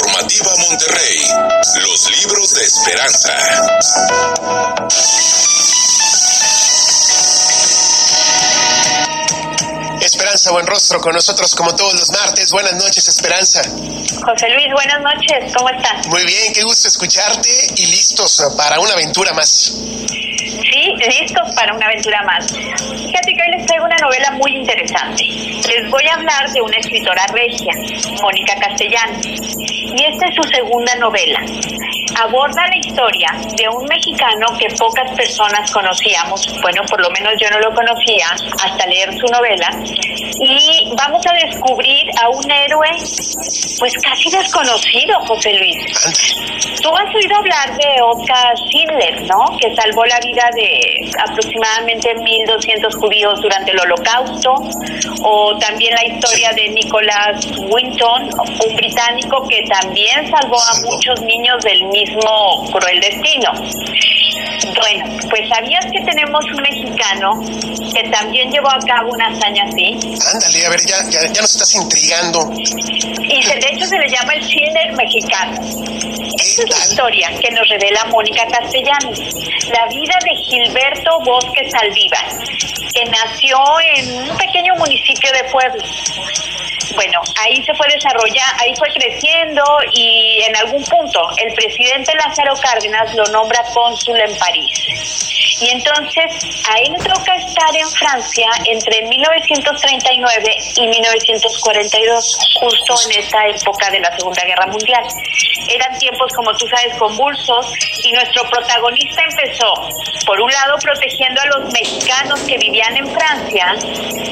Informativa Monterrey. Los libros de esperanza. Esperanza Buen Rostro con nosotros como todos los martes. Buenas noches, Esperanza. José Luis, buenas noches. ¿Cómo estás? Muy bien, qué gusto escucharte y listos para una aventura más. Sí, listos para una aventura más. Fíjate que hoy les traigo una novela muy interesante. Les voy a hablar de una escritora regia, Mónica Castellán. Y esta es su segunda novela. Aborda la historia de un mexicano que pocas personas conocíamos, bueno, por lo menos yo no lo conocía hasta leer su novela, y vamos a descubrir a un héroe pues casi desconocido, José Luis. Tú has oído hablar de Oskar Schindler, ¿no? Que salvó la vida de aproximadamente 1.200 judíos durante el holocausto, o también la historia de Nicholas Winton, un británico que también salvó a muchos niños del mismo cruel destino. Bueno, pues ¿sabías que tenemos un mexicano que también llevó a cabo una hazaña así? Ándale, a ver, ya, ya, ya nos estás intrigando. Y de hecho se le llama el Schindler mexicano. Esta es la historia que nos revela Mónica Castellanos. La vida de Gilberto Bosque Saldívar, que nació en un pequeño municipio de Puebla. Bueno, ahí se fue desarrollando, ahí fue creciendo y en algún punto el presidente Lázaro Cárdenas lo nombra cónsul en París. Y entonces a él le toca estar en Francia entre 1939 y 1942, justo en esta época de la Segunda Guerra Mundial. Eran tiempos, como tú sabes, convulsos y nuestro protagonista empezó, por un lado, protegiendo a los mexicanos que vivían en Francia,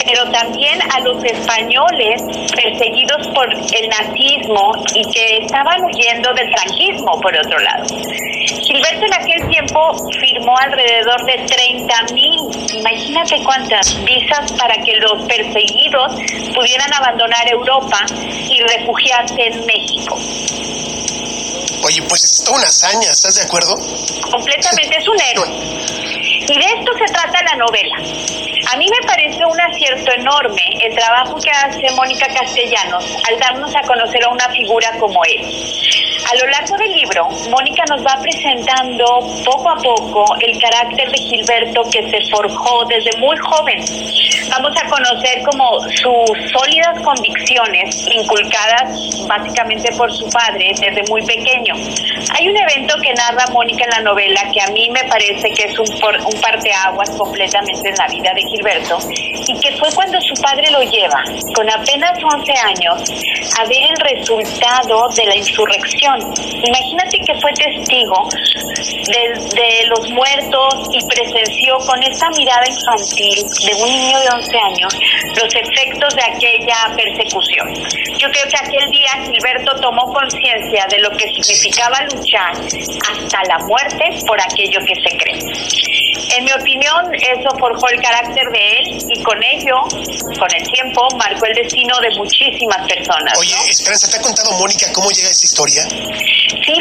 pero también a los españoles perseguidos por el nazismo y que estaban huyendo del franquismo, por otro lado. Gilberto en aquel tiempo firmó alrededor de 30 mil, imagínate cuántas visas para que los perseguidos pudieran abandonar Europa y refugiarse en México. Oye, pues es toda una hazaña, ¿estás de acuerdo? Completamente, es un héroe. Y de esto se trata la novela. A mí me parece un acierto enorme el trabajo que hace Mónica Castellanos al darnos a conocer a una figura como él. A lo largo del libro, Mónica nos va presentando poco a poco el carácter de Gilberto que se forjó desde muy joven. Vamos a conocer como sus sólidas convicciones inculcadas básicamente por su padre desde muy pequeño. Hay un evento que narra Mónica en la novela que a mí me parece que es un, un parteaguas completamente en la vida de Gilberto y que fue cuando su padre lo lleva, con apenas 11 años, a ver el resultado de la insurrección. Imagínate que fue testigo de, de los muertos y presenció con esta mirada infantil de un niño de 11 años los efectos de aquella persecución. Yo creo que aquel día Gilberto tomó conciencia de lo que significaba luchar hasta la muerte por aquello que se cree. En mi opinión, eso forjó el carácter de él y con ello, con el tiempo, marcó el destino de muchísimas personas. Oye, Esperanza, ¿te ha contado Mónica cómo llega esta historia? Sí,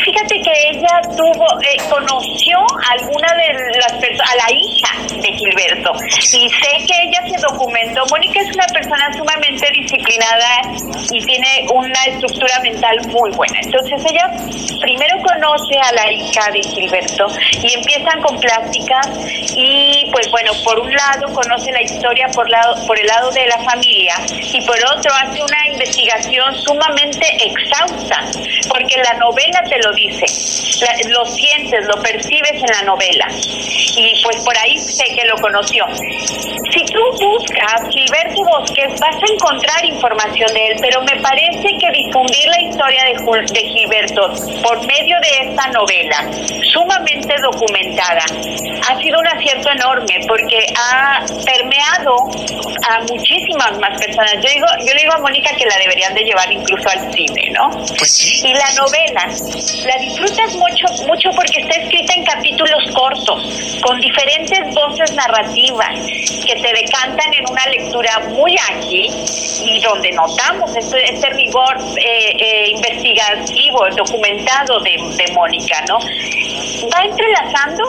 tuvo, eh, conoció a alguna de las personas, a la hija de Gilberto, y sé que ella se documentó. Mónica es una persona sumamente disciplinada y tiene una estructura mental muy buena. Entonces ella primero conoce a la hija de Gilberto y empiezan con pláticas y pues bueno, por un lado conoce la historia por, lado, por el lado de la familia y por otro hace una investigación sumamente exhausta, porque la novela te lo dice, lo sientes, lo percibes en la novela y pues por ahí sé que lo conoció. Si tú buscas Gilberto Bosques vas a encontrar información de él, pero me parece que difundir la historia de, de Gilberto por medio de esta novela, sumamente documentada, ha sido un acierto enorme porque ha permeado a muchísimas más personas. Yo digo, yo le digo a Mónica que la deberían de llevar incluso al cine, ¿no? Pues y la novela la disfrutas mucho, mucho porque está escrita en capítulos con diferentes voces narrativas que te decantan en una lectura muy ágil y donde notamos este, este rigor eh, eh, investigativo, documentado de, Mónica, ¿no? Va entrelazando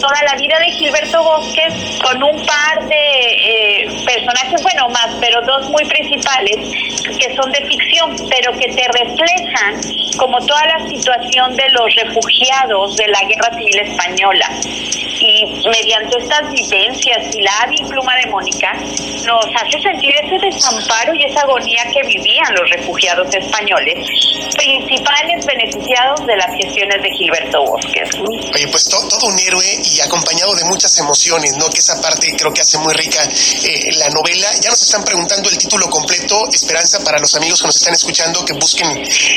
toda la vida de Gilberto Bosques con un par de eh, personajes, bueno, más, pero dos muy principales que son de ficción, pero que te reflejan como toda la situación de los refugiados de la Guerra Civil Española. Y mediante estas vivencias y la hábil pluma de Mónica, nos hace sentir ese desamparo y esa agonía que vivían los refugiados españoles, principales beneficiados de las gestiones de Gilberto Bosques. Oye, pues todo un héroe y acompañado de muchas emociones, ¿no? Que esa parte creo que hace muy rica eh, la novela. Ya nos están preguntando el título completo, Esperanza, para los amigos que nos están escuchando, que busquen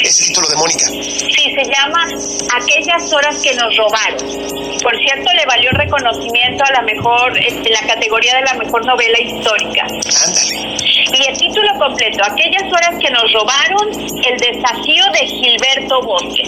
ese título de Mónica. Sí, se llama Aquellas horas que nos robaron. Por cierto, le valió reconocimiento a la mejor, en la categoría de la mejor novela histórica. Ándale. Y el título completo, Aquellas horas que nos robaron, el desafío de Gilberto Bosque.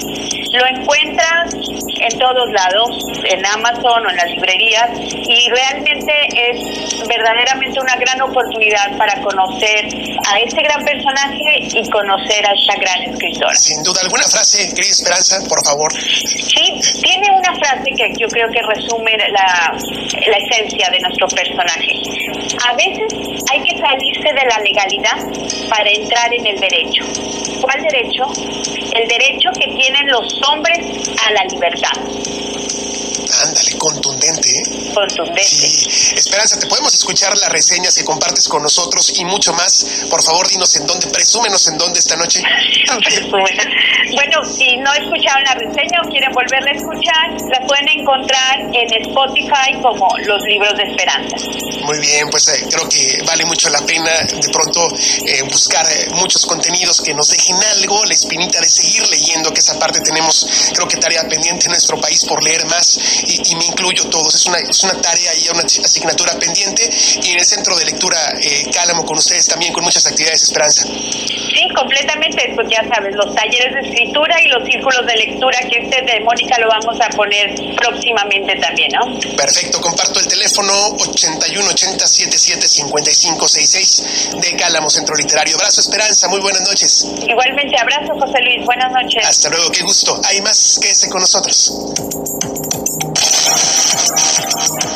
Lo encuentras en todos lados, en Amazon o en las librerías, y realmente es verdaderamente una gran oportunidad para conocer a este gran personaje y conocer a esta gran escritora. Sin duda, ¿alguna frase, querida Esperanza, por favor? Sí, tiene una frase que yo creo que resume la, la esencia de nuestro personaje. A veces hay que salirse de la legalidad para entrar en el derecho. ¿Cuál derecho? El derecho que tienen los hombres a la libertad. Ándale, contundente, ¿eh? Contundente. Sí. Esperanza, ¿te podemos escuchar las reseñas que compartes con nosotros y mucho más? Por favor, dinos en dónde, presúmenos en dónde esta noche. bueno, si no escucharon la reseña o quieren volverla a escuchar, la pueden encontrar en Spotify como Los Libros de Esperanza. Muy bien, pues eh, creo que vale mucho la pena de pronto eh, buscar eh, muchos contenidos que nos dejen algo, la espinita de seguir leyendo, que esa parte tenemos, creo que tarea pendiente en nuestro país por leer más y, y me incluyo todos. Es una, es una tarea y una asignatura pendiente y en el centro de lectura Cálamo con ustedes también con muchas actividades Esperanza. Sí, completamente, pues ya sabes, los talleres de escritura y los círculos de lectura que este de Mónica lo vamos a poner próximamente también, ¿no? Perfecto, comparto el teléfono 8180775566 de Cálamo Centro Literario. Abrazo Esperanza, muy buenas noches. Igualmente, abrazo José Luis, buenas noches. Hasta luego, qué gusto. Hay más, quédese con nosotros.